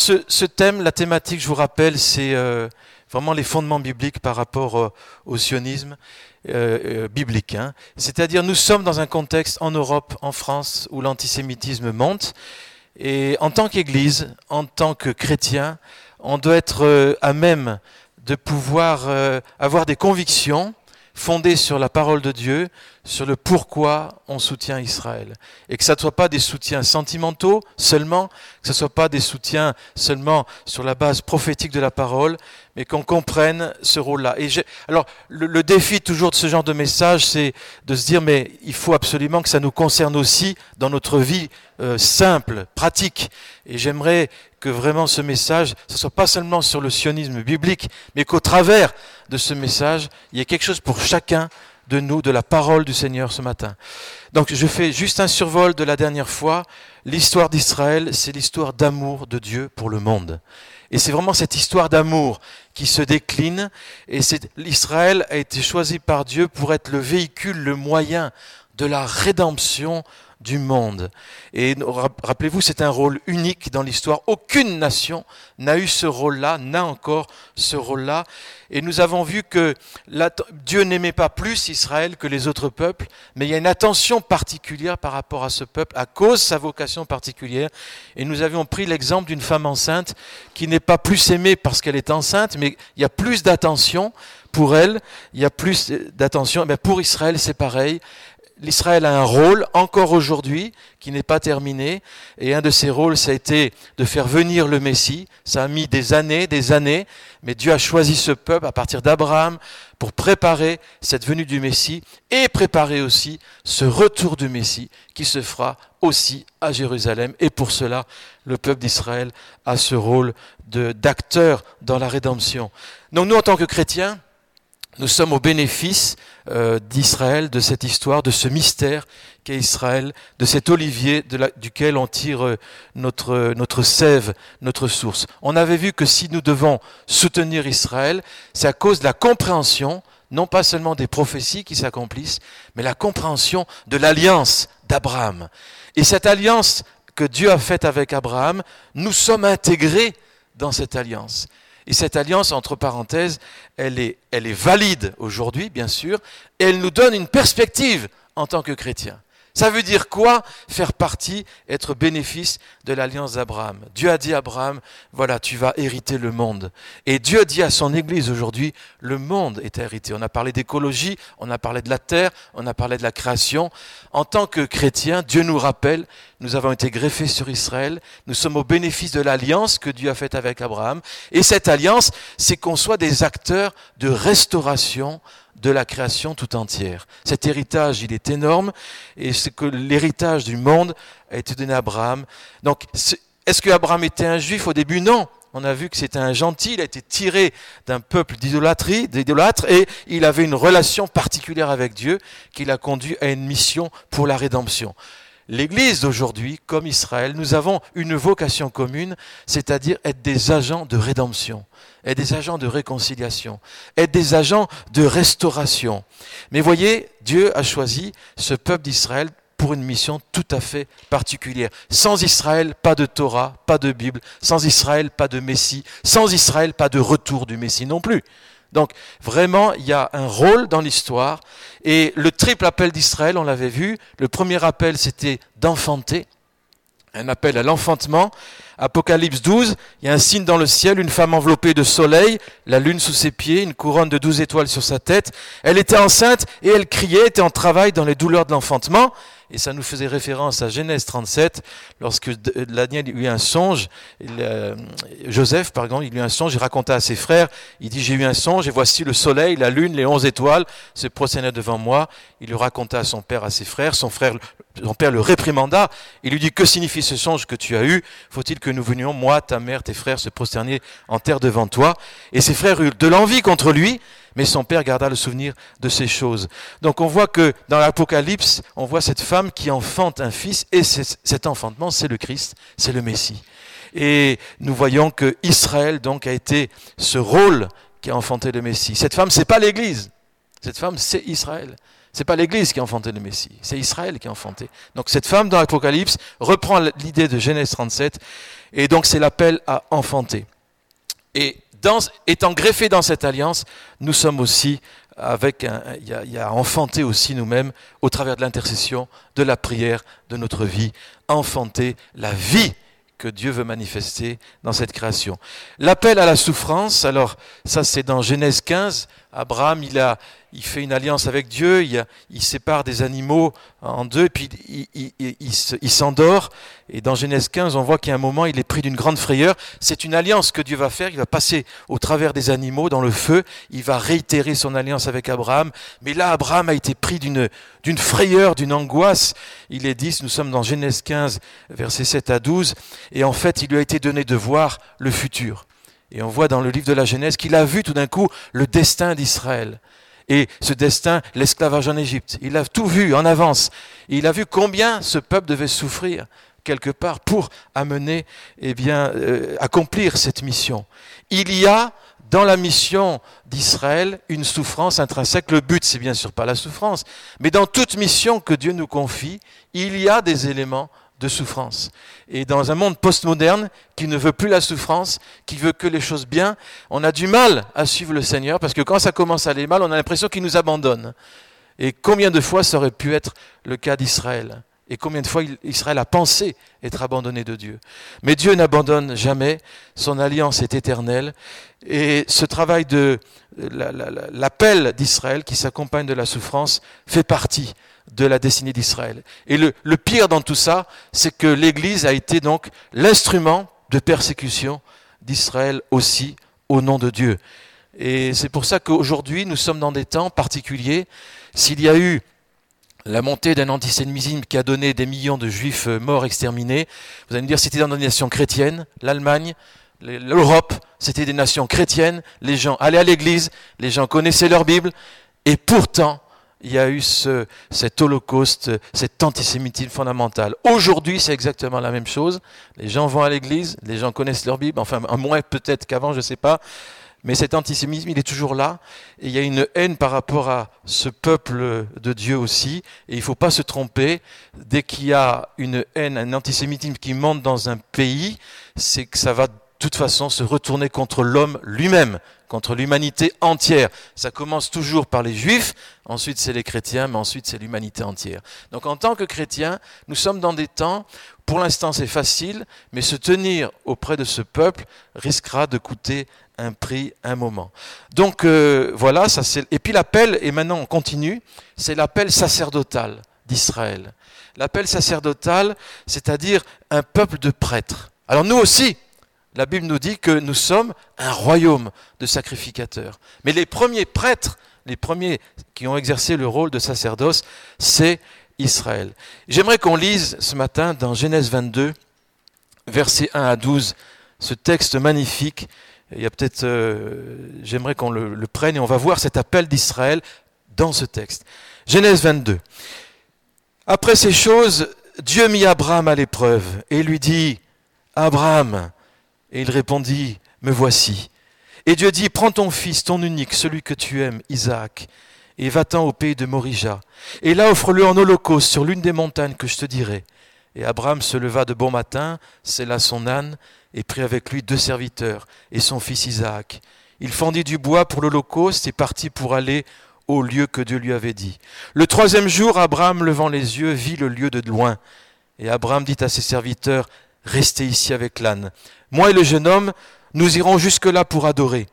Ce, thème, la thématique, je vous rappelle, c'est euh, vraiment les fondements bibliques par rapport euh, au sionisme euh, biblique. Hein. C'est-à-dire, nous sommes dans un contexte en Europe, en France, où l'antisémitisme monte. Et en tant qu'Église, en tant que chrétien, on doit être à même de pouvoir avoir des convictions fondées sur la parole de Dieu, sur le pourquoi on soutient Israël. Et que ça ne soit pas des soutiens sentimentaux seulement, que ce ne soit pas des soutiens seulement sur la base prophétique de la parole, mais qu'on comprenne ce rôle-là. Et alors, le, défi toujours de ce genre de message, c'est de se dire, mais il faut absolument que ça nous concerne aussi dans notre vie euh, simple, pratique. Et j'aimerais que vraiment ce message, ce soit pas seulement sur le sionisme biblique, mais qu'au travers de ce message, il y ait quelque chose pour chacun de nous, de la parole du Seigneur ce matin. Donc je fais juste un survol de la dernière fois. L'histoire d'Israël, c'est l'histoire d'amour de Dieu pour le monde. Et c'est vraiment cette histoire d'amour qui se décline. Et l'Israël a été choisi par Dieu pour être le véhicule, le moyen de la rédemption du monde. Et rappelez-vous, c'est un rôle unique dans l'histoire. Aucune nation n'a eu ce rôle-là, n'a encore ce rôle-là. Et nous avons vu que Dieu n'aimait pas plus Israël que les autres peuples, mais il y a une attention particulière par rapport à ce peuple à cause de sa vocation particulière. Et nous avions pris l'exemple d'une femme enceinte qui n'est pas plus aimée parce qu'elle est enceinte, mais il y a plus d'attention pour elle, il y a plus d'attention. Mais pour Israël, c'est pareil l'Israël a un rôle encore aujourd'hui qui n'est pas terminé. Et un de ces rôles, ça a été de faire venir le Messie. Ça a mis des années, des années. Mais Dieu a choisi ce peuple à partir d'Abraham pour préparer cette venue du Messie et préparer aussi ce retour du Messie qui se fera aussi à Jérusalem. Et pour cela, le peuple d'Israël a ce rôle d'acteur dans la rédemption. Donc nous, en tant que chrétiens, nous sommes au bénéfice euh, d'Israël, de cette histoire, de ce mystère qu'est Israël, de cet olivier duquel on tire euh, notre, notre sève, notre source. On avait vu que si nous devons soutenir Israël, c'est à cause de la compréhension, non pas seulement des prophéties qui s'accomplissent, mais la compréhension de l'alliance d'Abraham. Et cette alliance que Dieu a faite avec Abraham, nous sommes intégrés dans cette alliance. Et cette alliance, entre parenthèses, elle est, elle est valide aujourd'hui, bien sûr, et elle nous donne une perspective en tant que chrétiens. Ça veut dire quoi Faire partie, être bénéfice de l'alliance d'Abraham? Dieu a dit à Abraham, voilà, tu vas hériter le monde. Et Dieu dit à son Église aujourd'hui, le monde est hérité. On a parlé d'écologie, on a parlé de la terre, on a parlé de la création. En tant que chrétiens, Dieu nous rappelle, nous avons été greffés sur Israël, nous sommes au bénéfice de l'alliance que Dieu a faite avec Abraham. Et cette alliance, c'est qu'on soit des acteurs de restauration de la création tout entière. Cet héritage, il est énorme, et c'est que l'héritage du monde a été donné à Abraham. Donc, est-ce que Abraham était un juif au début? Non. On a vu que c'était un gentil, il a été tiré d'un peuple d'idolâtrie, d'idolâtres, et il avait une relation particulière avec Dieu qui l'a conduit à une mission pour la rédemption. L'Église d'aujourd'hui, comme Israël, nous avons une vocation commune, c'est-à-dire être des agents de rédemption, être des agents de réconciliation, être des agents de restauration. Mais voyez, Dieu a choisi ce peuple d'Israël pour une mission tout à fait particulière. Sans Israël, pas de Torah, pas de Bible. Sans Israël, pas de Messie. Sans Israël, pas de retour du Messie non plus. Donc vraiment, il y a un rôle dans l'histoire. Et le triple appel d'Israël, on l'avait vu, le premier appel c'était d'enfanter, un appel à l'enfantement. Apocalypse 12, il y a un signe dans le ciel, une femme enveloppée de soleil, la lune sous ses pieds, une couronne de douze étoiles sur sa tête. Elle était enceinte et elle criait, était en travail dans les douleurs de l'enfantement et ça nous faisait référence à Genèse 37, lorsque Daniel eut un songe, euh, Joseph, par exemple, il eut un songe, il raconta à ses frères, il dit, j'ai eu un songe, et voici le soleil, la lune, les onze étoiles se prosternaient devant moi. Il lui raconta à son père, à ses frères, son frère, son père le réprimanda, il lui dit, que signifie ce songe que tu as eu? Faut-il que nous venions, moi, ta mère, tes frères, se prosterner en terre devant toi? Et ses frères eurent de l'envie contre lui, mais son père garda le souvenir de ces choses. Donc on voit que dans l'Apocalypse, on voit cette femme qui enfante un fils, et cet enfantement, c'est le Christ, c'est le Messie. Et nous voyons que Israël donc a été ce rôle qui a enfanté le Messie. Cette femme, c'est pas l'Église. Cette femme, c'est Israël. C'est pas l'Église qui a enfanté le Messie, c'est Israël qui a enfanté. Donc cette femme dans l'Apocalypse reprend l'idée de Genèse 37, et donc c'est l'appel à enfanter. Et étant greffé dans cette alliance, nous sommes aussi avec un, il y a, il y a enfanté aussi nous-mêmes au travers de l'intercession, de la prière, de notre vie, enfanter la vie que Dieu veut manifester dans cette création. L'appel à la souffrance, alors ça c'est dans Genèse 15, Abraham il a il fait une alliance avec Dieu, il, sépare des animaux en deux, puis il, s'endort. Et dans Genèse 15, on voit qu'à un moment, il est pris d'une grande frayeur. C'est une alliance que Dieu va faire. Il va passer au travers des animaux dans le feu. Il va réitérer son alliance avec Abraham. Mais là, Abraham a été pris d'une, frayeur, d'une angoisse. Il est dit, nous sommes dans Genèse 15, versets 7 à 12. Et en fait, il lui a été donné de voir le futur. Et on voit dans le livre de la Genèse qu'il a vu tout d'un coup le destin d'Israël et ce destin, l'esclavage en Égypte. Il a tout vu en avance. Il a vu combien ce peuple devait souffrir quelque part pour amener, eh bien, euh, accomplir cette mission. Il y a dans la mission d'Israël une souffrance intrinsèque. Le but, c'est bien sûr pas la souffrance, mais dans toute mission que Dieu nous confie, il y a des éléments de souffrance. Et dans un monde postmoderne qui ne veut plus la souffrance, qui veut que les choses bien, on a du mal à suivre le Seigneur parce que quand ça commence à aller mal, on a l'impression qu'il nous abandonne. Et combien de fois ça aurait pu être le cas d'Israël? Et combien de fois Israël a pensé être abandonné de Dieu? Mais Dieu n'abandonne jamais, son alliance est éternelle. Et ce travail de l'appel d'Israël qui s'accompagne de la souffrance fait partie de la destinée d'Israël. Et le, pire dans tout ça, c'est que l'Église a été donc l'instrument de persécution d'Israël aussi au nom de Dieu. Et c'est pour ça qu'aujourd'hui, nous sommes dans des temps particuliers. S'il y a eu la montée d'un antisémitisme qui a donné des millions de juifs morts exterminés, vous allez me dire c'était dans des nations chrétiennes, l'Allemagne, l'Europe, c'était des nations chrétiennes, les gens allaient à l'église, les gens connaissaient leur Bible, et pourtant, il y a eu ce, cet holocauste, cet antisémitisme fondamental. Aujourd'hui, c'est exactement la même chose. Les gens vont à l'église, les gens connaissent leur Bible, enfin, moins peut-être qu'avant, je ne sais pas. Mais cet antisémitisme, il est toujours là. Et il y a une haine par rapport à ce peuple de Dieu aussi. Et il ne faut pas se tromper. Dès qu'il y a une haine, un antisémitisme qui monte dans un pays, c'est que ça va toute façon se retourner contre l'homme lui-même contre l'humanité entière. Ça commence toujours par les juifs, ensuite c'est les chrétiens, mais ensuite c'est l'humanité entière. Donc en tant que chrétiens, nous sommes dans des temps, pour l'instant c'est facile, mais se tenir auprès de ce peuple risquera de coûter un prix, un moment. Donc euh, voilà, ça c'est. Et puis l'appel, et maintenant on continue, c'est l'appel sacerdotal d'Israël. L'appel sacerdotal, c'est-à-dire un peuple de prêtres. Alors nous aussi, la Bible nous dit que nous sommes un royaume de sacrificateurs. Mais les premiers prêtres, les premiers qui ont exercé le rôle de sacerdoce, c'est Israël. J'aimerais qu'on lise ce matin dans Genèse 22, versets 1 à 12, ce texte magnifique. Il y a peut-être, euh, j'aimerais qu'on le, le prenne et on va voir cet appel d'Israël dans ce texte. Genèse 22. Après ces choses, Dieu mit Abraham à l'épreuve et lui dit, Abraham, et il répondit, Me voici. Et Dieu dit, Prends ton fils, ton unique, celui que tu aimes, Isaac, et va-t'en au pays de Morija. Et là offre-le en holocauste sur l'une des montagnes que je te dirai. Et Abraham se leva de bon matin, sella son âne, et prit avec lui deux serviteurs, et son fils Isaac. Il fendit du bois pour l'holocauste et partit pour aller au lieu que Dieu lui avait dit. Le troisième jour, Abraham, levant les yeux, vit le lieu de loin. Et Abraham dit à ses serviteurs, Restez ici avec l'âne. Moi et le jeune homme, nous irons jusque-là pour adorer,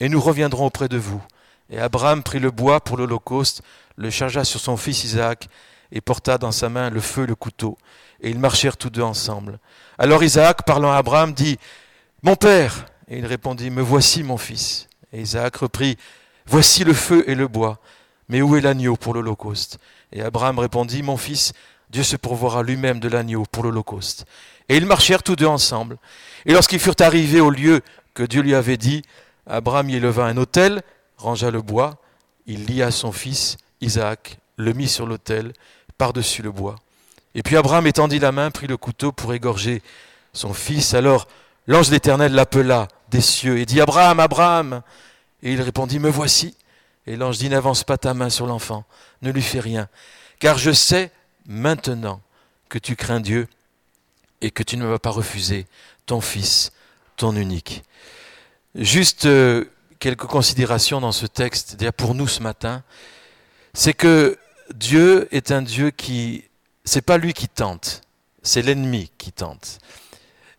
et nous reviendrons auprès de vous. Et Abraham prit le bois pour l'Holocauste, le chargea sur son fils Isaac, et porta dans sa main le feu et le couteau. Et ils marchèrent tous deux ensemble. Alors Isaac, parlant à Abraham, dit, Mon père Et il répondit, Me voici, mon fils. Et Isaac reprit, Voici le feu et le bois, mais où est l'agneau pour l'Holocauste? Et Abraham répondit, Mon fils, Dieu se pourvoira lui-même de l'agneau pour l'Holocauste. Et ils marchèrent tous deux ensemble. Et lorsqu'ils furent arrivés au lieu que Dieu lui avait dit, Abraham y éleva un autel, rangea le bois, il lia son fils Isaac, le mit sur l'autel, par-dessus le bois. Et puis Abraham étendit la main, prit le couteau pour égorger son fils. Alors l'ange d'Éternel l'appela des cieux et dit Abraham, Abraham. Et il répondit Me voici. Et l'ange dit, n'avance pas ta main sur l'enfant, ne lui fais rien, car je sais maintenant que tu crains Dieu et que tu ne vas pas refuser ton fils, ton unique. Juste euh, quelques considérations dans ce texte, déjà pour nous ce matin, c'est que Dieu est un Dieu qui, c'est pas lui qui tente, c'est l'ennemi qui tente.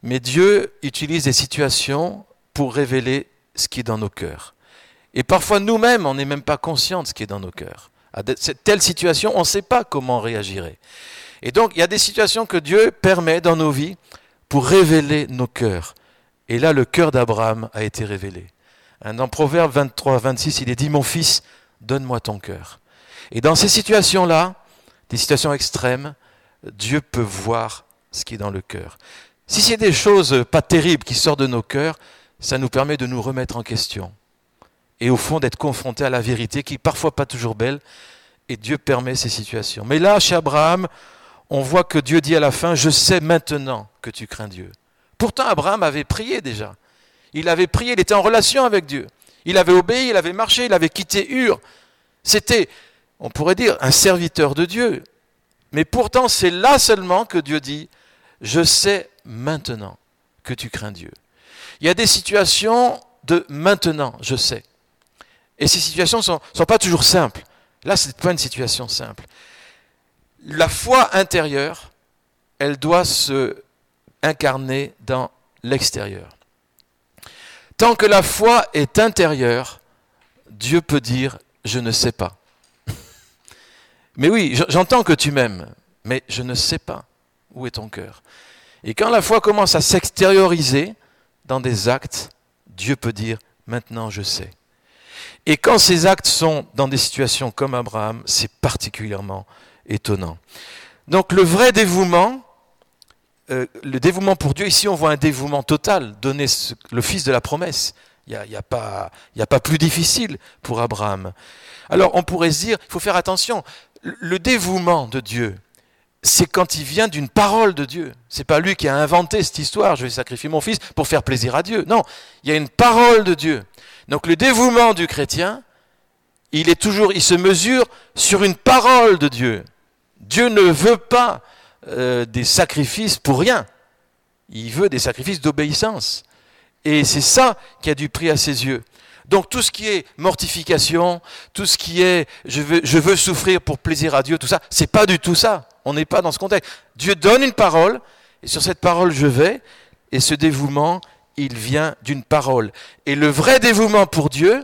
Mais Dieu utilise des situations pour révéler ce qui est dans nos cœurs. Et parfois nous-mêmes, on n'est même pas conscient de ce qui est dans nos cœurs. À cette telle situation, on ne sait pas comment réagirait. Et donc, il y a des situations que Dieu permet dans nos vies pour révéler nos cœurs. Et là, le cœur d'Abraham a été révélé. Dans Proverbe 23, 26, il est dit, mon fils, donne-moi ton cœur. Et dans ces situations-là, des situations extrêmes, Dieu peut voir ce qui est dans le cœur. Si c'est des choses pas terribles qui sortent de nos cœurs, ça nous permet de nous remettre en question. Et au fond, d'être confrontés à la vérité qui est parfois pas toujours belle. Et Dieu permet ces situations. Mais là, chez Abraham, on voit que Dieu dit à la fin, je sais maintenant que tu crains Dieu. Pourtant, Abraham avait prié déjà. Il avait prié, il était en relation avec Dieu. Il avait obéi, il avait marché, il avait quitté Ur. C'était, on pourrait dire, un serviteur de Dieu. Mais pourtant, c'est là seulement que Dieu dit, je sais maintenant que tu crains Dieu. Il y a des situations de maintenant, je sais. Et ces situations ne sont, pas toujours simples. Là, ce n'est pas une situation simple. La foi intérieure, elle doit se incarner dans l'extérieur. Tant que la foi est intérieure, Dieu peut dire je ne sais pas. Mais oui, j'entends que tu m'aimes, mais je ne sais pas où est ton cœur. Et quand la foi commence à s'extérioriser dans des actes, Dieu peut dire maintenant je sais. Et quand ces actes sont dans des situations comme Abraham, c'est particulièrement étonnant. Donc le vrai dévouement, euh, le dévouement pour Dieu, ici on voit un dévouement total, donner le fils de la promesse. Il n'y a, pas plus difficile pour Abraham. Alors on pourrait se dire, il faut faire attention, le dévouement de Dieu, c'est quand il vient d'une parole de Dieu. C'est pas lui qui a inventé cette histoire, je vais sacrifier mon fils pour faire plaisir à Dieu. Non, il y a une parole de Dieu. Donc le dévouement du chrétien, il est toujours, il se mesure sur une parole de Dieu. Dieu ne veut pas euh, des sacrifices pour rien. Il veut des sacrifices d'obéissance. Et c'est ça qui a du prix à ses yeux. Donc tout ce qui est mortification, tout ce qui est je veux, souffrir pour plaisir à Dieu, tout ça, c'est pas du tout ça. On n'est pas dans ce contexte. Dieu donne une parole, et sur cette parole je vais, et ce dévouement, il vient d'une parole. Et le vrai dévouement pour Dieu,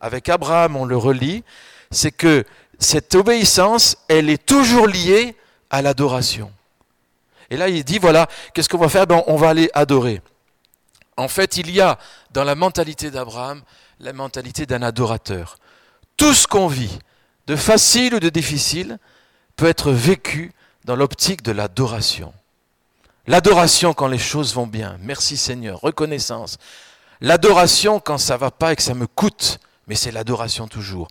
avec Abraham on le relit, c'est que cette obéissance, elle est toujours liée à l'adoration. Et là, il dit, voilà, qu'est-ce qu'on va faire? Ben, On va aller adorer. En fait, il y a dans la mentalité d'Abraham la mentalité d'un adorateur. Tout ce qu'on vit, de facile ou de difficile, peut être vécu dans l'optique de l'adoration. L'adoration quand les choses vont bien, merci Seigneur, reconnaissance. L'adoration quand ça va pas et que ça me coûte, mais c'est l'adoration toujours.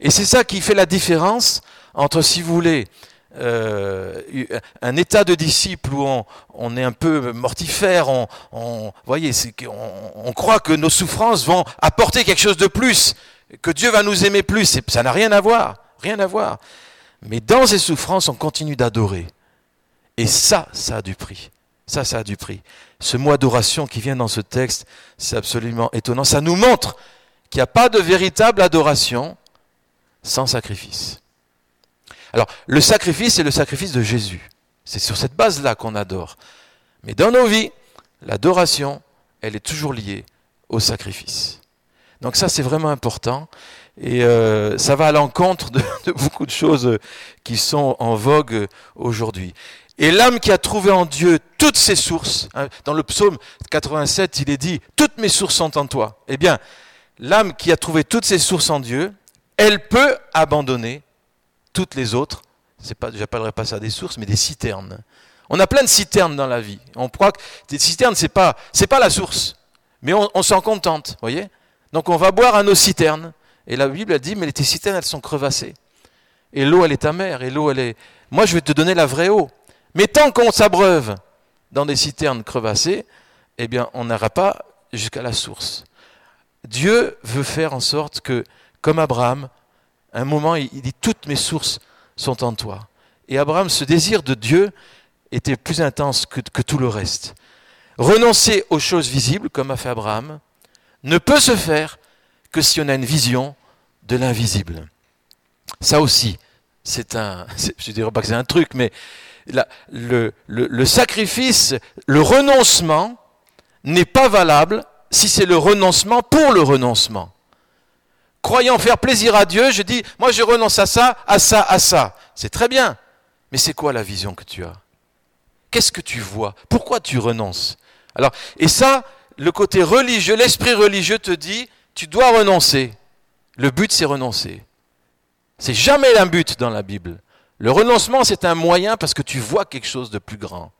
Et c'est ça qui fait la différence entre, si vous voulez, euh, un état de disciple où on, est un peu mortifère, on, voyez, on, croit que nos souffrances vont apporter quelque chose de plus, que Dieu va nous aimer plus. Ça n'a rien à voir, rien à voir. Mais dans ces souffrances, on continue d'adorer. Et ça, ça a du prix. Ça, ça a du prix. Ce mot adoration qui vient dans ce texte, c'est absolument étonnant. Ça nous montre qu'il n'y a pas de véritable adoration sans sacrifice. Alors, le sacrifice, c'est le sacrifice de Jésus. C'est sur cette base-là qu'on adore. Mais dans nos vies, l'adoration, elle est toujours liée au sacrifice. Donc ça, c'est vraiment important. Et euh, ça va à l'encontre de, beaucoup de choses qui sont en vogue aujourd'hui. Et l'âme qui a trouvé en Dieu toutes ses sources, hein, dans le psaume 87, il est dit, toutes mes sources sont en toi. Eh bien, l'âme qui a trouvé toutes ses sources en Dieu, elle peut abandonner toutes les autres, pas, j'appellerais pas ça des sources, mais des citernes. On a plein de citernes dans la vie. On croit que des citernes, c'est pas, c'est pas la source, mais on, s'en contente, voyez. Donc on va boire à nos citernes. Et la Bible a dit, mais tes citernes, elles sont crevassées. Et l'eau, elle est amère. Et l'eau, elle est. Moi, je vais te donner la vraie eau. Mais tant qu'on s'abreuve dans des citernes crevassées, eh bien, on n'ira pas jusqu'à la source. Dieu veut faire en sorte que, comme Abraham, un moment, il dit Toutes mes sources sont en toi. Et Abraham, ce désir de Dieu était plus intense que, que tout le reste. Renoncer aux choses visibles, comme a fait Abraham, ne peut se faire que si on a une vision de l'invisible. Ça aussi, c'est un, je ne dirais pas que c'est un truc, mais le, sacrifice, le renoncement n'est pas valable si c'est le renoncement pour le renoncement. Croyant faire plaisir à Dieu, je dis, moi je renonce à ça, à ça, à ça. C'est très bien. Mais c'est quoi la vision que tu as? Qu'est-ce que tu vois? Pourquoi tu renonces? Alors, et ça, le côté religieux, l'esprit religieux te dit, tu dois renoncer. Le but, c'est renoncer. C'est jamais un but dans la Bible. Le renoncement, c'est un moyen parce que tu vois quelque chose de plus grand.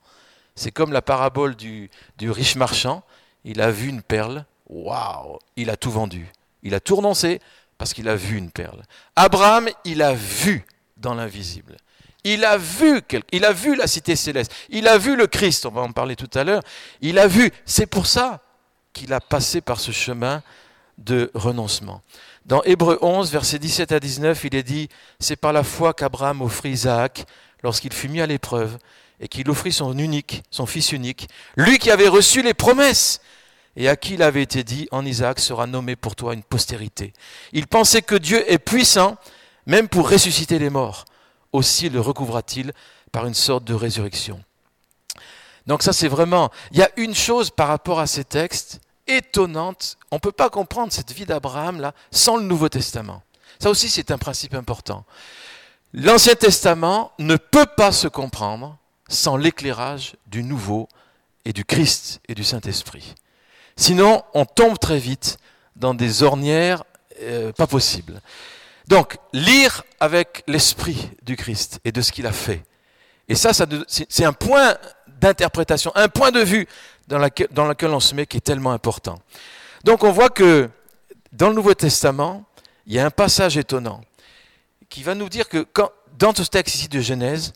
C'est comme la parabole du, riche marchand. Il a vu une perle. Waouh Il a tout vendu. Il a tout renoncé parce qu'il a vu une perle. Abraham, il a vu dans l'invisible. Il a vu, il a vu la cité céleste. Il a vu le Christ. On va en parler tout à l'heure. Il a vu. C'est pour ça qu'il a passé par ce chemin de renoncement. Dans Hébreu 11, versets 17 à 19, il est dit, c'est par la foi qu'Abraham offrit Isaac lorsqu'il fut mis à l'épreuve et qu'il offrit son unique, son fils unique, lui qui avait reçu les promesses et à qui il avait été dit, en Isaac sera nommé pour toi une postérité. Il pensait que Dieu est puissant, même pour ressusciter les morts. Aussi le recouvra-t-il par une sorte de résurrection. Donc ça c'est vraiment, il y a une chose par rapport à ces textes, étonnante. On ne peut pas comprendre cette vie d'Abraham là sans le Nouveau Testament. Ça aussi, c'est un principe important. L'Ancien Testament ne peut pas se comprendre sans l'éclairage du Nouveau et du Christ et du Saint-Esprit. Sinon, on tombe très vite dans des ornières euh, pas possibles. Donc, lire avec l'Esprit du Christ et de ce qu'il a fait. Et ça c'est un point d'interprétation, un point de vue dans, laquelle, on se met qui est tellement important. Donc on voit que dans le Nouveau Testament, il y a un passage étonnant qui va nous dire que dans ce texte ici de Genèse,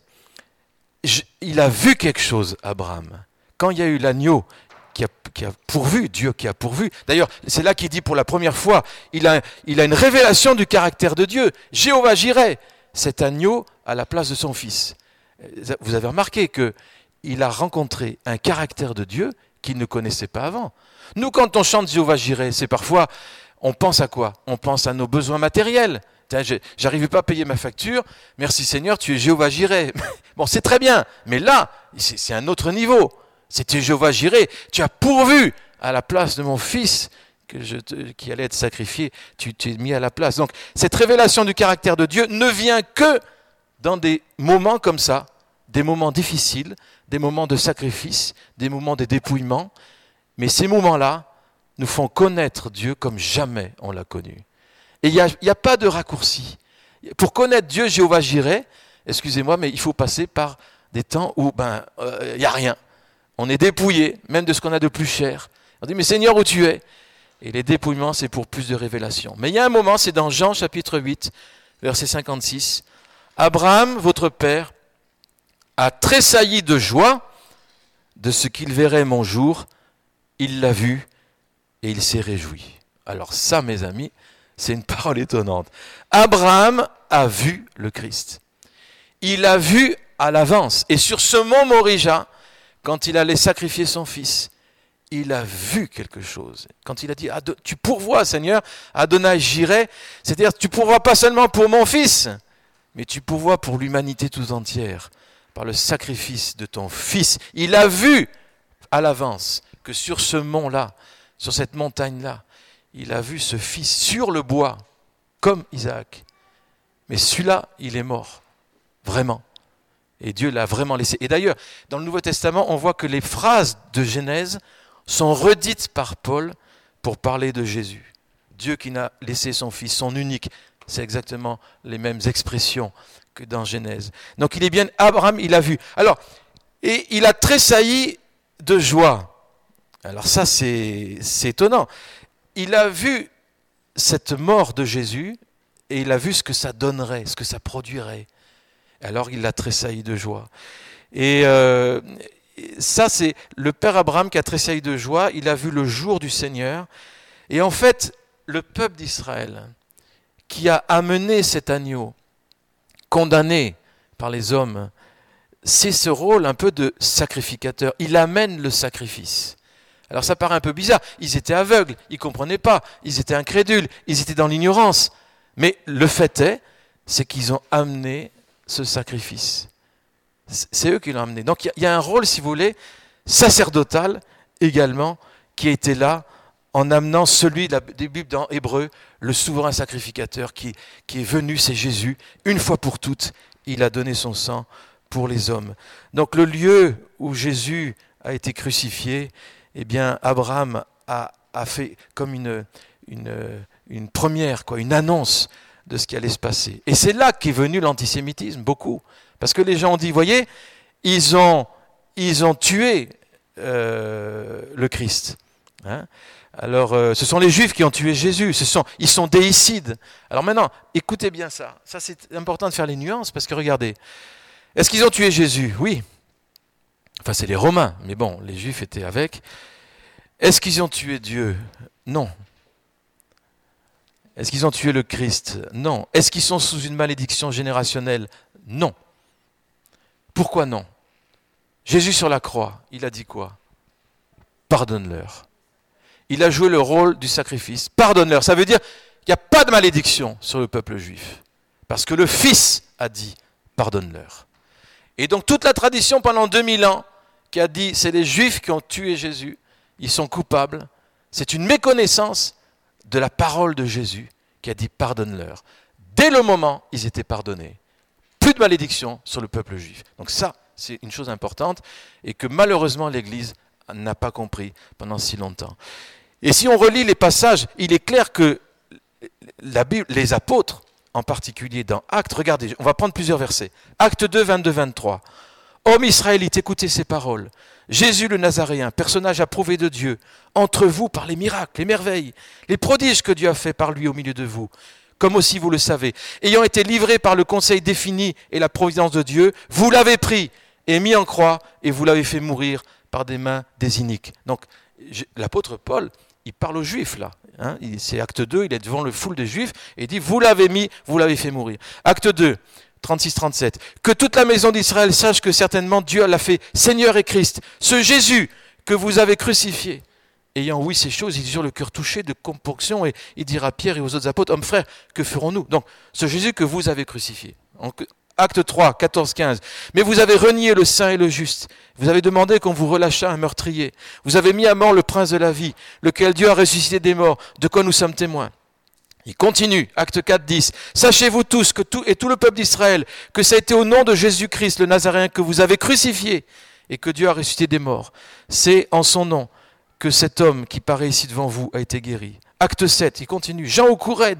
il a vu quelque chose, Abraham. Quand il y a eu l'agneau qui a, pourvu, Dieu qui a pourvu. D'ailleurs, c'est là qu'il dit pour la première fois, il a, il a une révélation du caractère de Dieu. Jéhovah Jireh, cet agneau à la place de son fils. Vous avez remarqué que il a rencontré un caractère de Dieu qu'il ne connaissait pas avant. Nous, quand on chante Jéhovah Jireh, c'est parfois, on pense à quoi? On pense à nos besoins matériels. J'arrive pas à payer ma facture. Merci Seigneur, tu es Jéhovah Jireh. Bon, c'est très bien, mais là, c'est un autre niveau. C'était Jéhovah Jireh. Tu as pourvu à la place de mon fils qui allait être sacrifié. Tu t'es mis à la place. Donc, cette révélation du caractère de Dieu ne vient que dans des moments comme ça, des moments difficiles, des moments de sacrifice, des moments de dépouillement, mais ces moments-là nous font connaître Dieu comme jamais on l'a connu. Et il n'y a, pas de raccourci. Pour connaître Dieu, Jéhovah Jireh, excusez-moi, mais il faut passer par des temps où ben il euh, n'y a rien. On est dépouillé, même de ce qu'on a de plus cher. On dit, mais Seigneur, où tu es? Et les dépouillements, c'est pour plus de révélations. Mais il y a un moment, c'est dans Jean chapitre 8, verset 56. Abraham, votre père, a tressailli de joie de ce qu'il verrait mon jour. Il l'a vu et il s'est réjoui. Alors ça, mes amis, c'est une parole étonnante. Abraham a vu le Christ. Il a vu à l'avance. Et sur ce mont Morija, quand il allait sacrifier son fils, il a vu quelque chose. Quand il a dit, tu pourvois, Seigneur, Adonai, j'irai, c'est-à-dire, tu pourvois pas seulement pour mon fils, mais tu pourvois pour l'humanité tout entière par le sacrifice de ton Fils. Il a vu à l'avance que sur ce mont-là, sur cette montagne-là, il a vu ce Fils sur le bois, comme Isaac. Mais celui-là, il est mort, vraiment. Et Dieu l'a vraiment laissé. Et d'ailleurs, dans le Nouveau Testament, on voit que les phrases de Genèse sont redites par Paul pour parler de Jésus. Dieu qui n'a laissé son Fils, son unique. C'est exactement les mêmes expressions que dans Genèse. Donc il est bien, Abraham, il a vu. Alors, et il a tressailli de joie. Alors ça, c'est étonnant. Il a vu cette mort de Jésus et il a vu ce que ça donnerait, ce que ça produirait. Alors il a tressailli de joie. Et euh, ça, c'est le père Abraham qui a tressailli de joie. Il a vu le jour du Seigneur. Et en fait, le peuple d'Israël, qui a amené cet agneau, condamné par les hommes, c'est ce rôle un peu de sacrificateur. Il amène le sacrifice. Alors ça paraît un peu bizarre. Ils étaient aveugles, ils ne comprenaient pas, ils étaient incrédules, ils étaient dans l'ignorance. Mais le fait est, c'est qu'ils ont amené ce sacrifice. C'est eux qui l'ont amené. Donc il y, a un rôle, si vous voulez, sacerdotal également, qui été là en amenant celui des Bibles dans Hébreu, le souverain sacrificateur qui, est venu, c'est Jésus. Une fois pour toutes, il a donné son sang pour les hommes. Donc le lieu où Jésus a été crucifié, eh bien Abraham a, fait comme une, première, quoi, une annonce de ce qui allait se passer. Et c'est là qu'est venu l'antisémitisme, beaucoup. Parce que les gens ont dit, voyez, ils ont, ils ont tué euh, le Christ. Hein. Alors, euh, ce sont les Juifs qui ont tué Jésus. Ils sont déicides. Alors maintenant, écoutez bien ça. Ça, c'est important de faire les nuances parce que regardez. Est-ce qu'ils ont tué Jésus? Oui. Enfin, c'est les Romains, mais bon, les Juifs étaient avec. Est-ce qu'ils ont tué Dieu? Non. Est-ce qu'ils ont tué le Christ? Non. Est-ce qu'ils sont sous une malédiction générationnelle? Non. Pourquoi non? Jésus sur la croix, il a dit quoi? Pardonne-leur. Il a joué le rôle du sacrifice. Pardonne-leur. Ça veut dire qu'il n'y a pas de malédiction sur le peuple juif. Parce que le Fils a dit pardonne-leur. Et donc toute la tradition pendant 2000 ans qui a dit c'est les Juifs qui ont tué Jésus, ils sont coupables, c'est une méconnaissance de la parole de Jésus qui a dit pardonne-leur. Dès le moment, ils étaient pardonnés. Plus de malédiction sur le peuple juif. Donc ça, c'est une chose importante et que malheureusement l'Église n'a pas compris pendant si longtemps. Et si on relit les passages, il est clair que les apôtres, en particulier dans Actes, regardez, on va prendre plusieurs versets. Acte 2, 22, 23. Homme israélite, écoutez ces paroles. Jésus le Nazaréen, personnage approuvé de Dieu, entre vous par les miracles, les merveilles, les prodiges que Dieu a fait par lui au milieu de vous, comme aussi vous le savez, ayant été livré par le conseil défini et la providence de Dieu, vous l'avez pris et mis en croix et vous l'avez fait mourir par des mains des iniques. Donc l'apôtre Paul, il parle aux juifs là. Hein, c'est acte 2, il est devant le foule des juifs et il dit, vous l'avez mis, vous l'avez fait mourir. Acte 2, 36-37. Que toute la maison d'Israël sache que certainement Dieu l'a fait Seigneur et Christ. Ce Jésus que vous avez crucifié. Ayant oui ces choses, il sur le cœur touché de compunction et il dira à Pierre et aux autres apôtres, hommes frères, que ferons-nous? Donc, ce Jésus que vous avez crucifié. Acte 3, 14, 15. Mais vous avez renié le saint et le juste. Vous avez demandé qu'on vous relâchât un meurtrier. Vous avez mis à mort le prince de la vie, lequel Dieu a ressuscité des morts, de quoi nous sommes témoins. Il continue, acte 4, 10. Sachez-vous tous que tout, et tout le peuple d'Israël, que ça a été au nom de Jésus-Christ, le Nazaréen, que vous avez crucifié et que Dieu a ressuscité des morts. C'est en son nom que cet homme qui paraît ici devant vous a été guéri. Acte 7, il continue. Jean au un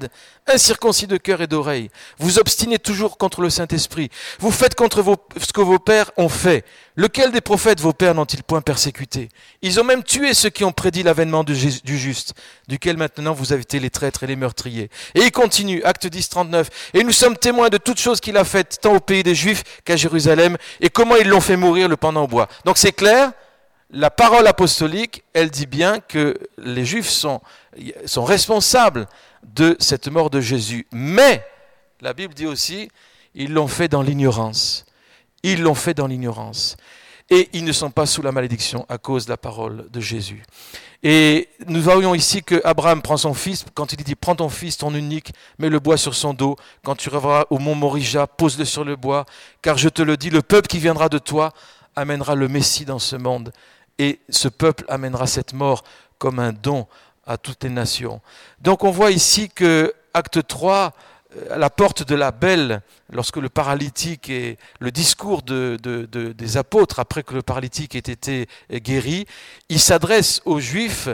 incirconcis de cœur et d'oreille. Vous obstinez toujours contre le Saint-Esprit. Vous faites contre ce que vos pères ont fait. Lequel des prophètes vos pères n'ont-ils point persécuté? Ils ont même tué ceux qui ont prédit l'avènement du juste, duquel maintenant vous avez été les traîtres et les meurtriers. Et il continue, acte 10, 39. Et nous sommes témoins de toutes choses qu'il a faites, tant au pays des Juifs qu'à Jérusalem, et comment ils l'ont fait mourir le pendant au bois. Donc c'est clair, la parole apostolique, elle dit bien que les Juifs sont, sont responsables de cette mort de Jésus. Mais, la Bible dit aussi, ils l'ont fait dans l'ignorance. Ils l'ont fait dans l'ignorance. Et ils ne sont pas sous la malédiction à cause de la parole de Jésus. Et nous voyons ici que Abraham prend son fils, quand il dit Prends ton fils, ton unique, mets le bois sur son dos. Quand tu reviendras au mont Morija, pose-le sur le bois. Car je te le dis, le peuple qui viendra de toi amènera le Messie dans ce monde et ce peuple amènera cette mort comme un don à toutes les nations. Donc on voit ici que acte 3, à la porte de la belle, lorsque le paralytique et le discours des apôtres après que le paralytique ait été guéri, il s'adresse aux Juifs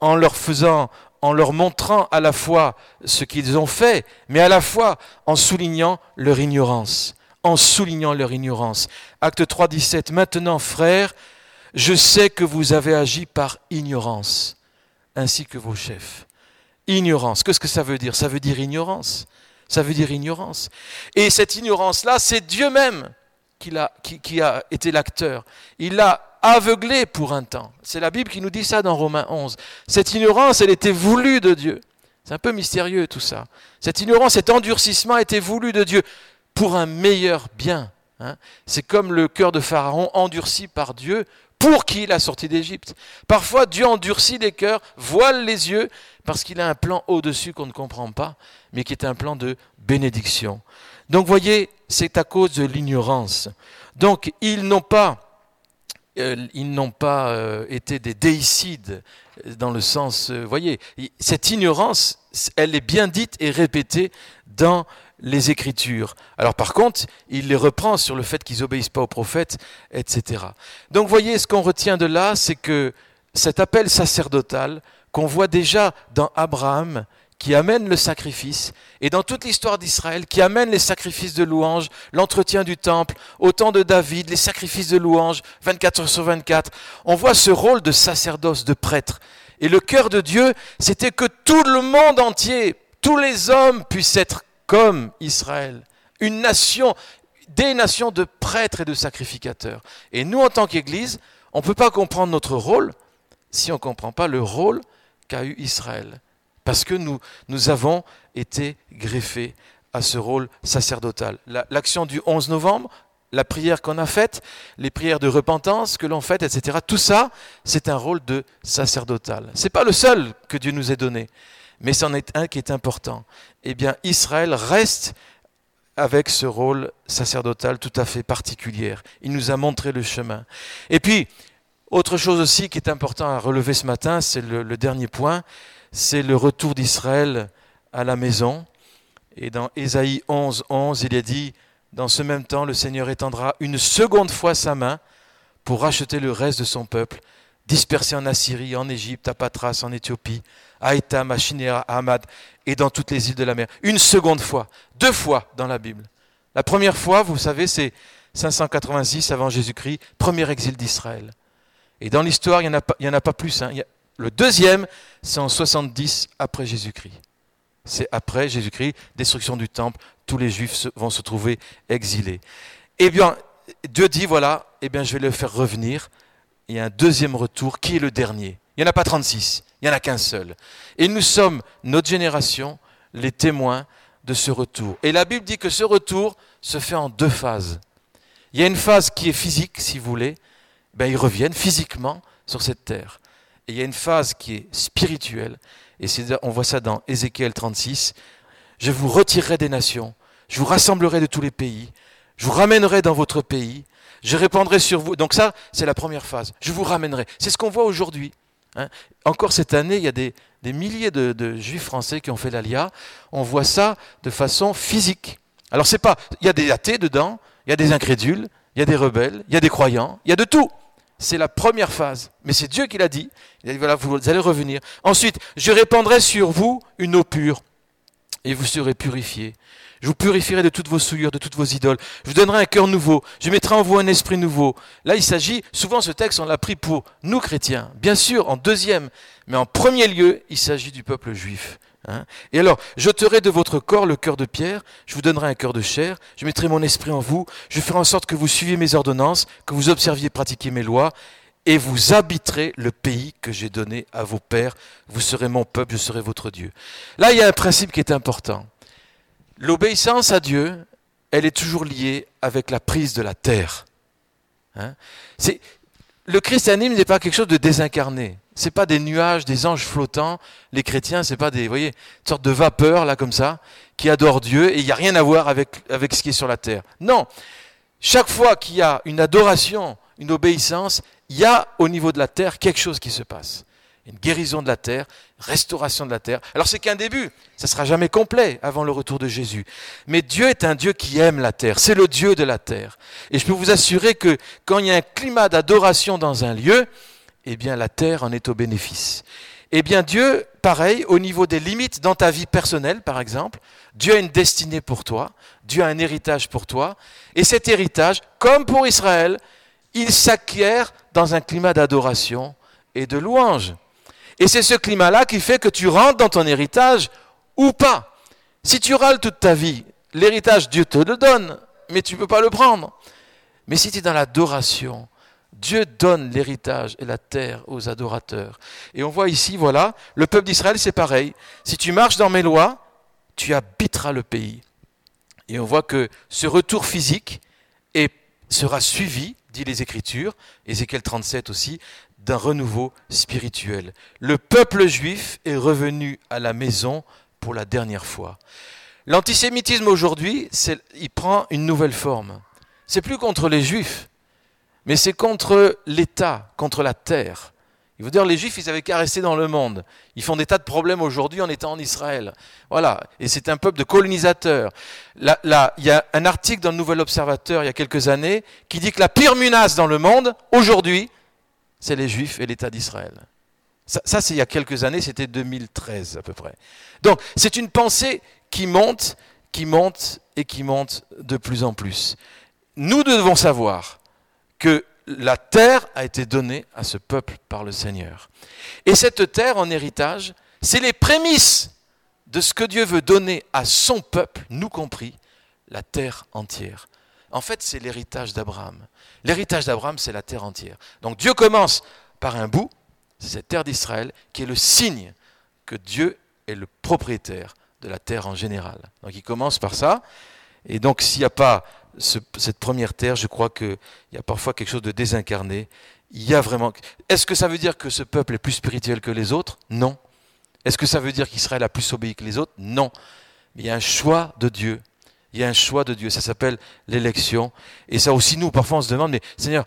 en leur faisant, en leur montrant à la fois ce qu'ils ont fait, mais à la fois en soulignant leur ignorance, en soulignant leur ignorance. Acte 3, 17. Maintenant, frères, je sais que vous avez agi par ignorance, ainsi que vos chefs. Ignorance, qu'est-ce que ça veut dire? Ça veut dire ignorance. Ça veut dire ignorance. Et cette ignorance-là, c'est Dieu même qui a, été l'acteur. Il l'a aveuglé pour un temps. C'est la Bible qui nous dit ça dans Romains 11. Cette ignorance, elle était voulue de Dieu. C'est un peu mystérieux tout ça. Cette ignorance, cet endurcissement été voulu de Dieu pour un meilleur bien. Hein. C'est comme le cœur de Pharaon endurci par Dieu pour qui il a sorti d'Égypte. Parfois, Dieu endurcit les cœurs, voile les yeux, parce qu'il a un plan au-dessus qu'on ne comprend pas, mais qui est un plan de bénédiction. Donc, voyez, c'est à cause de l'ignorance. Donc, ils n'ont pas, euh, ils n'ont pas euh, été des déicides dans le sens, euh, voyez, cette ignorance, elle est bien dite et répétée dans les Écritures. Alors par contre, il les reprend sur le fait qu'ils obéissent pas aux prophètes, etc. Donc voyez, ce qu'on retient de là, c'est que cet appel sacerdotal qu'on voit déjà dans Abraham, qui amène le sacrifice, et dans toute l'histoire d'Israël, qui amène les sacrifices de louange, l'entretien du temple, au temps de David, les sacrifices de louange, 24 heures sur 24, on voit ce rôle de sacerdoce, de prêtre. Et le cœur de Dieu, c'était que tout le monde entier, tous les hommes puissent être comme Israël, une nation, des nations de prêtres et de sacrificateurs. Et nous, en tant qu'Église, on ne peut pas comprendre notre rôle si on ne comprend pas le rôle qu'a eu Israël. Parce que nous, nous avons été greffés à ce rôle sacerdotal. L'action du 11 novembre, la prière qu'on a faite, les prières de repentance que l'on fait, etc. Tout ça, c'est un rôle de sacerdotal. Ce n'est pas le seul que Dieu nous ait donné mais c'en est un qui est important. Eh bien, Israël reste avec ce rôle sacerdotal tout à fait particulier. Il nous a montré le chemin. Et puis, autre chose aussi qui est important à relever ce matin, c'est le, dernier point, c'est le retour d'Israël à la maison. Et dans Ésaïe 11, 11, il est dit, dans ce même temps, le Seigneur étendra une seconde fois sa main pour racheter le reste de son peuple, dispersé en Assyrie, en Égypte, à Patras, en Éthiopie, à Etam, à Hamad et dans toutes les îles de la mer. Une seconde fois, deux fois dans la Bible. La première fois, vous savez, c'est 586 avant Jésus-Christ, premier exil d'Israël. Et dans l'histoire, il n'y en, en, a pas plus. Hein. le deuxième, c'est en 70 après Jésus-Christ. C'est après Jésus-Christ, destruction du temple, tous les Juifs vont se trouver exilés. Eh bien, Dieu dit, voilà, eh bien, je vais le faire revenir. Il y a un deuxième retour, qui est le dernier Il n'y en a pas 36. Il n'y en a qu'un seul. Et nous sommes, notre génération, les témoins de ce retour. Et la Bible dit que ce retour se fait en deux phases. Il y a une phase qui est physique, si vous voulez. Ben, ils reviennent physiquement sur cette terre. Et il y a une phase qui est spirituelle. Et on voit ça dans Ézéchiel 36. Je vous retirerai des nations. Je vous rassemblerai de tous les pays. Je vous ramènerai dans votre pays. Je répandrai sur vous. Donc ça, c'est la première phase. Je vous ramènerai. C'est ce qu'on voit aujourd'hui. Hein. Encore cette année, il y a des, milliers de, juifs français qui ont fait l'ALIA. On voit ça de façon physique. Alors c'est pas, il y a des athées dedans, il y a des incrédules, il y a des rebelles, il y a des croyants, il y a de tout. C'est la première phase. Mais c'est Dieu qui l'a dit. Il a dit vous allez revenir. Ensuite, je répandrai sur vous une eau pure et vous serez purifiés. Je vous purifierai de toutes vos souillures, de toutes vos idoles. Je vous donnerai un cœur nouveau. Je mettrai en vous un esprit nouveau. Là, il s'agit, souvent ce texte, on l'a pris pour nous chrétiens. Bien sûr, en deuxième, mais en premier lieu, il s'agit du peuple juif. Hein. Et alors, j'ôterai de votre corps le cœur de pierre, je vous donnerai un cœur de chair, je mettrai mon esprit en vous, je ferai en sorte que vous suiviez mes ordonnances, que vous observiez pratiquiez mes lois, et vous habiterez le pays que j'ai donné à vos pères. Vous serez mon peuple, je serai votre Dieu. Là, il y a un principe qui est important. L'obéissance à Dieu, elle est toujours liée avec la prise de la terre. Hein le christianisme n'est pas quelque chose de désincarné. C'est pas des nuages, des anges flottants. Les chrétiens, c'est pas des, vous voyez, une sorte de vapeur là comme ça, qui adore Dieu et il n'y a rien à voir avec ce qui est sur la terre. Non. Chaque fois qu'il y a une adoration, une obéissance, il y a au niveau de la terre quelque chose qui se passe une guérison de la terre, restauration de la terre. Alors c'est qu'un début, ça ne sera jamais complet avant le retour de Jésus. Mais Dieu est un Dieu qui aime la terre, c'est le Dieu de la terre. Et je peux vous assurer que quand il y a un climat d'adoration dans un lieu, eh bien la terre en est au bénéfice. Eh bien Dieu, pareil, au niveau des limites dans ta vie personnelle, par exemple, Dieu a une destinée pour toi, Dieu a un héritage pour toi, et cet héritage, comme pour Israël, il s'acquiert dans un climat d'adoration et de louange. Et c'est ce climat-là qui fait que tu rentres dans ton héritage ou pas. Si tu râles toute ta vie, l'héritage, Dieu te le donne, mais tu ne peux pas le prendre. Mais si tu es dans l'adoration, Dieu donne l'héritage et la terre aux adorateurs. Et on voit ici, voilà, le peuple d'Israël, c'est pareil. Si tu marches dans mes lois, tu habiteras le pays. Et on voit que ce retour physique sera suivi, dit les Écritures, Ézéchiel 37 aussi, d'un renouveau spirituel. Le peuple juif est revenu à la maison pour la dernière fois. L'antisémitisme aujourd'hui, il prend une nouvelle forme. C'est plus contre les juifs, mais c'est contre l'État, contre la terre. Il veut dire les Juifs, ils avaient qu'à rester dans le monde. Ils font des tas de problèmes aujourd'hui en étant en Israël. Voilà. Et c'est un peuple de colonisateurs. Là, il y a un article dans le Nouvel Observateur il y a quelques années qui dit que la pire menace dans le monde, aujourd'hui, c'est les Juifs et l'État d'Israël. Ça, c'est il y a quelques années, c'était 2013 à peu près. Donc, c'est une pensée qui monte, qui monte et qui monte de plus en plus. Nous devons savoir que la terre a été donnée à ce peuple par le Seigneur. Et cette terre en héritage, c'est les prémices de ce que Dieu veut donner à son peuple, nous compris, la terre entière. En fait, c'est l'héritage d'Abraham. L'héritage d'Abraham, c'est la terre entière. Donc Dieu commence par un bout, c'est cette terre d'Israël, qui est le signe que Dieu est le propriétaire de la terre en général. Donc il commence par ça. Et donc s'il n'y a pas cette première terre, je crois qu'il y a parfois quelque chose de désincarné. Il y a vraiment. Est-ce que ça veut dire que ce peuple est plus spirituel que les autres? Non. Est-ce que ça veut dire qu'Israël a plus obéi que les autres? Non. Mais il y a un choix de Dieu. Il y a un choix de Dieu. Ça s'appelle l'élection. Et ça aussi, nous, parfois, on se demande, mais Seigneur,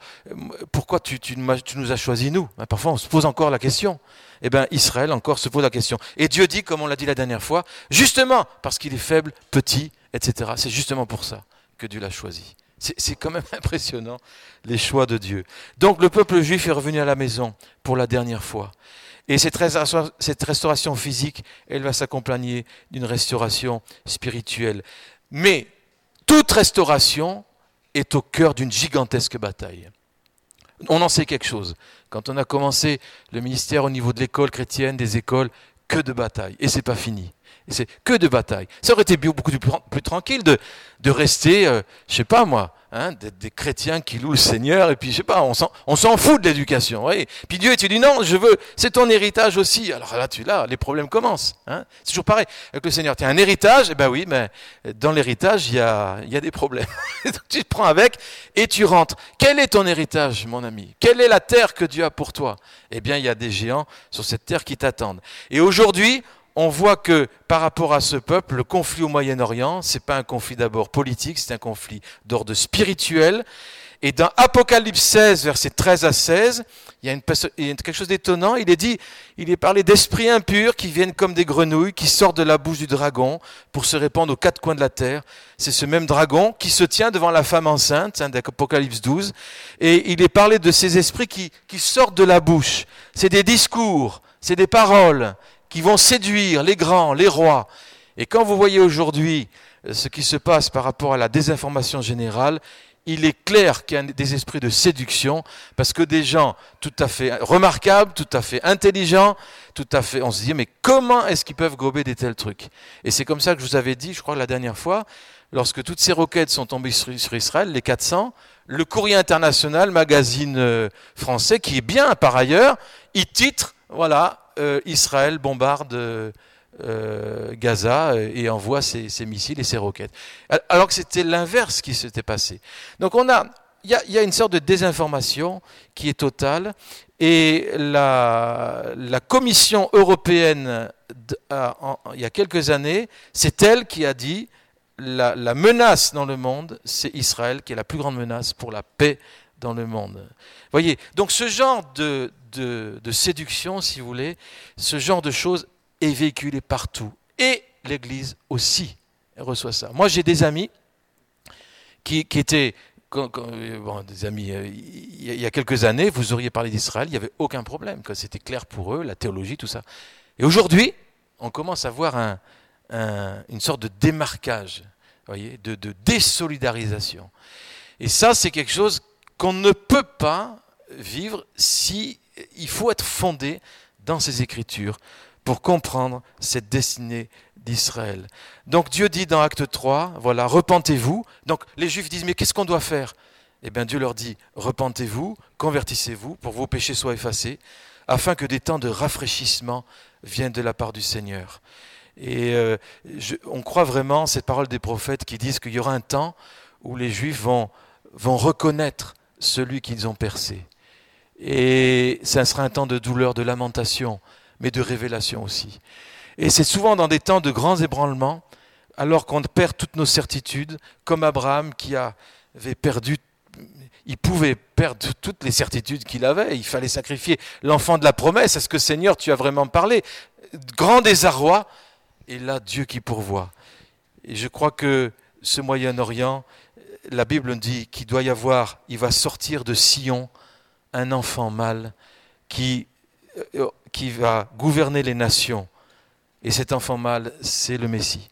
pourquoi tu, nous as choisis, nous? Ben, Parfois, on se pose encore la question. Eh bien, Israël encore se pose la question. Et Dieu dit, comme on l'a dit la dernière fois, justement, parce qu'il est faible, petit, etc. C'est justement pour ça que Dieu l'a choisi. C'est quand même impressionnant, les choix de Dieu. Donc le peuple juif est revenu à la maison pour la dernière fois. Et cette restauration physique, elle va s'accompagner d'une restauration spirituelle. Mais toute restauration est au cœur d'une gigantesque bataille. On en sait quelque chose. Quand on a commencé le ministère au niveau de l'école chrétienne, des écoles, que de bataille. Et c'est pas fini. C'est que de bataille. Ça aurait été beaucoup plus, tranquille de, de rester, euh, je sais pas moi, hein, des, chrétiens qui louent le Seigneur, et puis je sais pas, on s'en, fout de l'éducation. Oui. Puis Dieu, tu dis non, je veux, c'est ton héritage aussi. Alors là, tu là, les problèmes commencent. Hein. C'est toujours pareil avec le Seigneur. Tu as un héritage, et eh ben oui, mais dans l'héritage, il y a, y a des problèmes. tu te prends avec et tu rentres. Quel est ton héritage, mon ami? Quelle est la terre que Dieu a pour toi? Eh bien, il y a des géants sur cette terre qui t'attendent. Et aujourd'hui, on voit que par rapport à ce peuple, le conflit au Moyen-Orient, ce n'est pas un conflit d'abord politique, c'est un conflit d'ordre spirituel. Et dans Apocalypse 16, versets 13 à 16, il y a, quelque chose d'étonnant. Il est dit, il est parlé d'esprits impurs qui viennent comme des grenouilles, qui sortent de la bouche du dragon pour se répandre aux quatre coins de la terre. C'est ce même dragon qui se tient devant la femme enceinte, hein, d'Apocalypse 12. Et il est parlé de ces esprits qui sortent de la bouche. C'est des discours, c'est des paroles, qui vont séduire les grands, les rois. Et quand vous voyez aujourd'hui euh, ce qui se passe par rapport à la désinformation générale, il est clair qu'il y a des esprits de séduction, parce que des gens tout à fait remarquables, tout à fait intelligents, tout à fait, on se dit, mais comment est-ce qu'ils peuvent gober des tels trucs? Et c'est comme ça que je vous avais dit, je crois, la dernière fois, lorsque toutes ces roquettes sont tombées sur Israël, les 400, le courrier international, magazine euh, français, qui est bien par ailleurs, il titre, voilà, euh, Israël bombarde euh, Gaza et envoie ses, missiles et ses roquettes. Alors que c'était l'inverse qui s'était passé. Donc on a, il y, a une sorte de désinformation qui est totale et la, Commission européenne, il y a quelques années, c'est elle qui a dit la menace dans le monde, c'est Israël qui est la plus grande menace pour la paix dans le monde. Voyez, donc ce genre de, de, séduction, si vous voulez, ce genre de choses est véhiculé partout. Et l'Église aussi reçoit ça. Moi, j'ai des amis qui, étaient, bon, des amis, euh, il y a quelques années, vous auriez parlé d'Israël, il n'y avait aucun problème, c'était clair pour eux, la théologie, tout ça. Et aujourd'hui, on commence à voir un, une sorte de démarquage, voyez, de, de désolidarisation. Et ça, c'est quelque chose qu'on ne peut pas vivre si il faut être fondé dans ces Écritures pour comprendre cette destinée d'Israël. Donc Dieu dit dans Acte 3, voilà, repentez-vous. Donc les Juifs disent, mais qu'est-ce qu'on doit faire? Eh bien Dieu leur dit, repentez-vous, convertissez-vous pour vos péchés soient effacés, afin que des temps de rafraîchissement viennent de la part du Seigneur. Et euh, on croit vraiment cette parole des prophètes qui disent qu'il y aura un temps où les Juifs vont reconnaître celui qu'ils ont percé. Et ça sera un temps de douleur, de lamentation, mais de révélation aussi. Et c'est souvent dans des temps de grands ébranlements, alors qu'on perd toutes nos certitudes, comme Abraham qui avait perdu, il pouvait perdre toutes les certitudes qu'il avait, il fallait sacrifier l'enfant de la promesse. Est-ce que Seigneur, tu as vraiment parlé? Grand désarroi, et là Dieu qui pourvoit. Et je crois que ce Moyen-Orient, la Bible dit qu'il doit y avoir, il va sortir de Sion un enfant mâle qui, euh, qui va gouverner les nations. Et cet enfant mâle, c'est le Messie.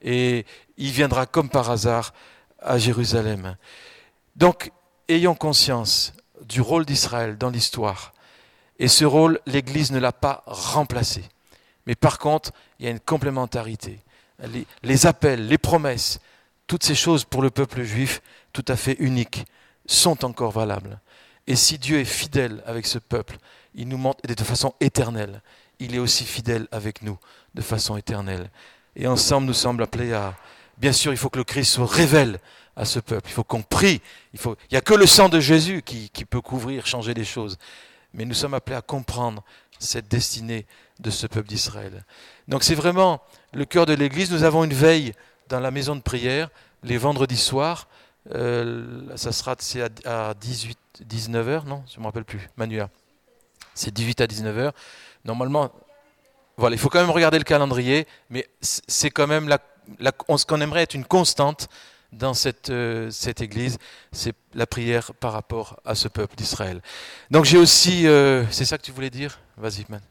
Et il viendra comme par hasard à Jérusalem. Donc, ayons conscience du rôle d'Israël dans l'histoire. Et ce rôle, l'Église ne l'a pas remplacé. Mais par contre, il y a une complémentarité. Les, appels, les promesses, toutes ces choses pour le peuple juif, tout à fait uniques, sont encore valables. Et si Dieu est fidèle avec ce peuple, il nous montre de façon éternelle. Il est aussi fidèle avec nous de façon éternelle. Et ensemble, nous sommes appelés à... Bien sûr, il faut que le Christ se révèle à ce peuple. Il faut qu'on prie. Il n'y a que le sang de Jésus qui, qui peut couvrir, changer les choses. Mais nous sommes appelés à comprendre cette destinée de ce peuple d'Israël. Donc c'est vraiment le cœur de l'Église. Nous avons une veille dans la maison de prière les vendredis soirs. Euh, ça sera à 18, 19h, non Je ne me rappelle plus. Manuel. C'est 18 à 19h. Normalement, voilà, il faut quand même regarder le calendrier, mais c'est quand même la, ce qu'on aimerait être une constante dans cette, euh, cette église, c'est la prière par rapport à ce peuple d'Israël. Donc j'ai aussi, euh, c'est ça que tu voulais dire? Vas-y, man.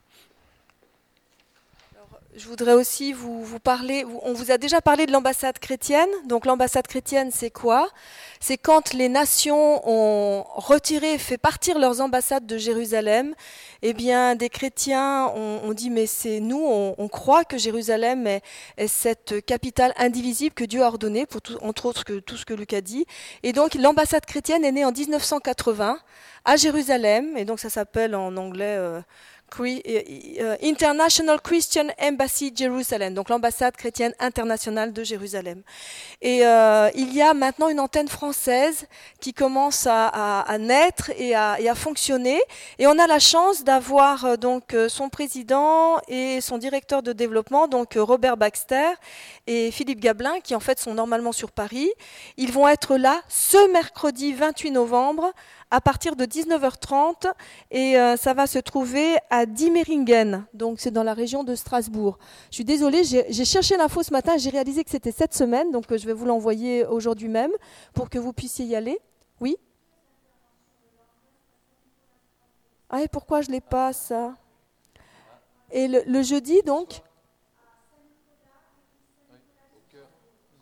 Je voudrais aussi vous, parler, on vous a déjà parlé de l'ambassade chrétienne. Donc l'ambassade chrétienne, c'est quoi? C'est quand les nations ont retiré, fait partir leurs ambassades de Jérusalem, eh bien des chrétiens ont, dit mais c'est nous, on, croit que Jérusalem est, cette capitale indivisible que Dieu a ordonnée, entre autres que, tout ce que Luc a dit. Et donc l'ambassade chrétienne est née en 1980 à Jérusalem, et donc ça s'appelle en anglais... Euh, International Christian Embassy Jerusalem, donc l'ambassade chrétienne internationale de Jérusalem. Et euh, il y a maintenant une antenne française qui commence à, naître et à, et à, fonctionner. Et on a la chance d'avoir donc son président et son directeur de développement, donc Robert Baxter et Philippe Gablin, qui en fait sont normalement sur Paris. Ils vont être là ce mercredi 28 novembre à partir de 19h30 et euh, ça va se trouver à Diemeringen, donc c'est dans la région de Strasbourg. Je suis désolée, j'ai cherché l'info ce matin, j'ai réalisé que c'était cette semaine, donc euh, je vais vous l'envoyer aujourd'hui même pour que vous puissiez y aller. Oui? Ah et pourquoi je l'ai pas ça? Et le, jeudi donc?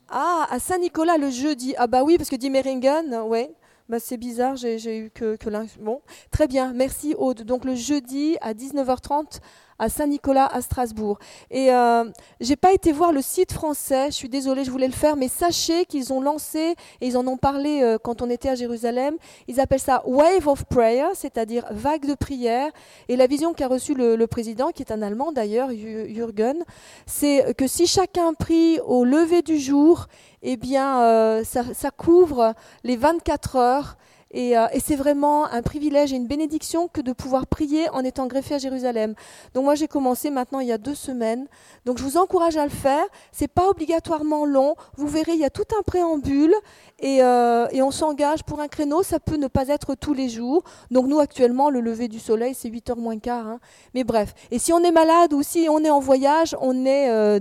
Ah, à Saint-Nicolas le jeudi. Ah bah oui, parce que Diemeringen, ouais. Bah, c'est bizarre, j'ai eu que, que. Bon, très bien, merci Aude. Donc le jeudi à 19h30 à Saint-Nicolas à Strasbourg. Et euh, j'ai pas été voir le site français, je suis désolée, je voulais le faire, mais sachez qu'ils ont lancé, et ils en ont parlé euh, quand on était à Jérusalem, ils appellent ça Wave of Prayer, c'est-à-dire vague de prière. Et la vision qu'a reçue le, le, président, qui est un Allemand d'ailleurs, Jürgen, c'est que si chacun prie au lever du jour, eh bien, euh, ça, couvre les 24 heures. Euh, et, c'est vraiment un privilège et une bénédiction que de pouvoir prier en étant greffé à Jérusalem. Donc moi j'ai commencé maintenant il y a deux semaines. Donc je vous encourage à le faire. C'est pas obligatoirement long. Vous verrez il y a tout un préambule et, euh, on s'engage pour un créneau. Ça peut ne pas être tous les jours. Donc nous actuellement le lever du soleil c'est 8 heures moins quart. Hein. Mais bref. Et si on est malade ou si on est en voyage, on est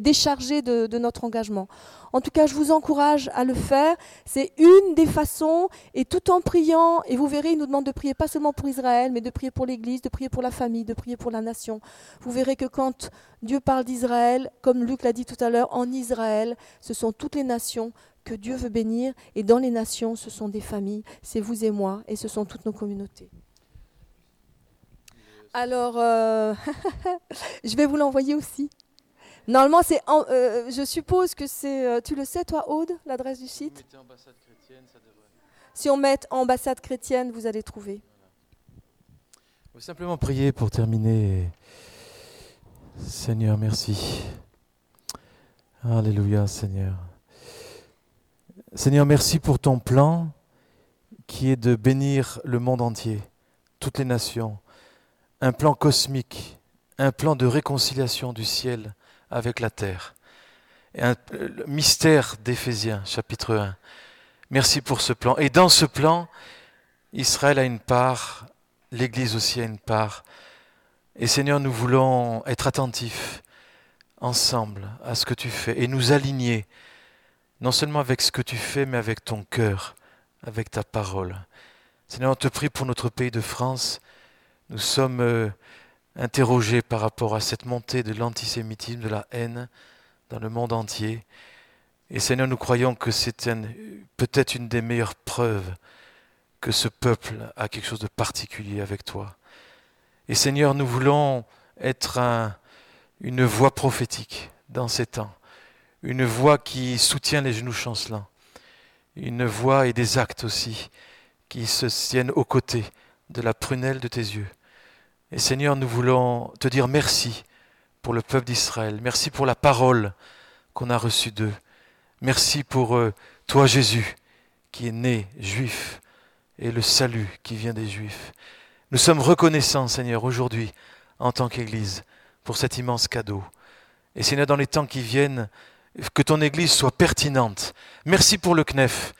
déchargé de notre engagement. En tout cas, je vous encourage à le faire. C'est une des façons, et tout en priant, et vous verrez, il nous demande de prier pas seulement pour Israël, mais de prier pour l'Église, de prier pour la famille, de prier pour la nation. Vous verrez que quand Dieu parle d'Israël, comme Luc l'a dit tout à l'heure, en Israël, ce sont toutes les nations que Dieu veut bénir, et dans les nations, ce sont des familles, c'est vous et moi, et ce sont toutes nos communautés. Alors, euh, je vais vous l'envoyer aussi. Normalement, c'est. Euh, je suppose que c'est. Euh, tu le sais, toi, Aude, l'adresse du site? Si on met ambassade chrétienne, vous allez trouver. On va simplement prier pour terminer. Seigneur, merci. Alléluia, Seigneur. Seigneur, merci pour ton plan qui est de bénir le monde entier, toutes les nations. Un plan cosmique, un plan de réconciliation du ciel avec la terre. un le mystère d'Éphésiens, chapitre 1. Merci pour ce plan. Et dans ce plan, Israël a une part, l'Église aussi a une part. Et Seigneur, nous voulons être attentifs ensemble à ce que tu fais et nous aligner, non seulement avec ce que tu fais, mais avec ton cœur, avec ta parole. Seigneur, on te prie pour notre pays de France. Nous sommes euh, interrogés par rapport à cette montée de l'antisémitisme, de la haine dans le monde entier. Et Seigneur, nous croyons que c'est peut-être une des meilleures preuves que ce peuple a quelque chose de particulier avec toi. Et Seigneur, nous voulons être un, une voix prophétique dans ces temps, une voix qui soutient les genoux chancelants, une voix et des actes aussi qui se tiennent aux côtés de la prunelle de tes yeux. Et Seigneur, nous voulons te dire merci pour le peuple d'Israël, merci pour la parole qu'on a reçue d'eux, merci pour euh, toi Jésus qui est né juif et le salut qui vient des juifs. Nous sommes reconnaissants Seigneur aujourd'hui en tant qu'Église pour cet immense cadeau. Et Seigneur, dans les temps qui viennent, que ton Église soit pertinente. Merci pour le CNEF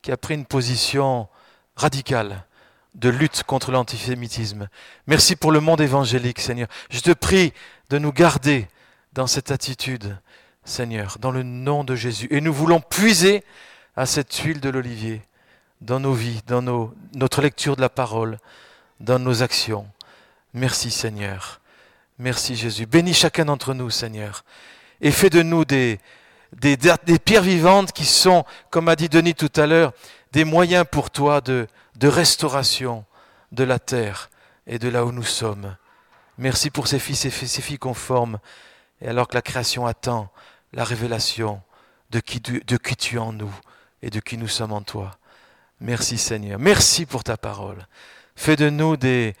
qui a pris une position radicale de lutte contre l'antisémitisme. Merci pour le monde évangélique, Seigneur. Je te prie de nous garder dans cette attitude, Seigneur, dans le nom de Jésus. Et nous voulons puiser à cette huile de l'olivier dans nos vies, dans nos, notre lecture de la parole, dans nos actions. Merci, Seigneur. Merci Jésus. Bénis chacun d'entre nous, Seigneur. Et fais de nous des, des, des, pierres vivantes qui sont, comme a dit Denis tout à l'heure, des moyens pour toi de, de restauration de la terre et de là où nous sommes. Merci pour ces fils et ces filles conformes. Et alors que la création attend la révélation de qui, de qui tu es en nous et de qui nous sommes en toi. Merci Seigneur. Merci pour ta parole. Fais de nous des,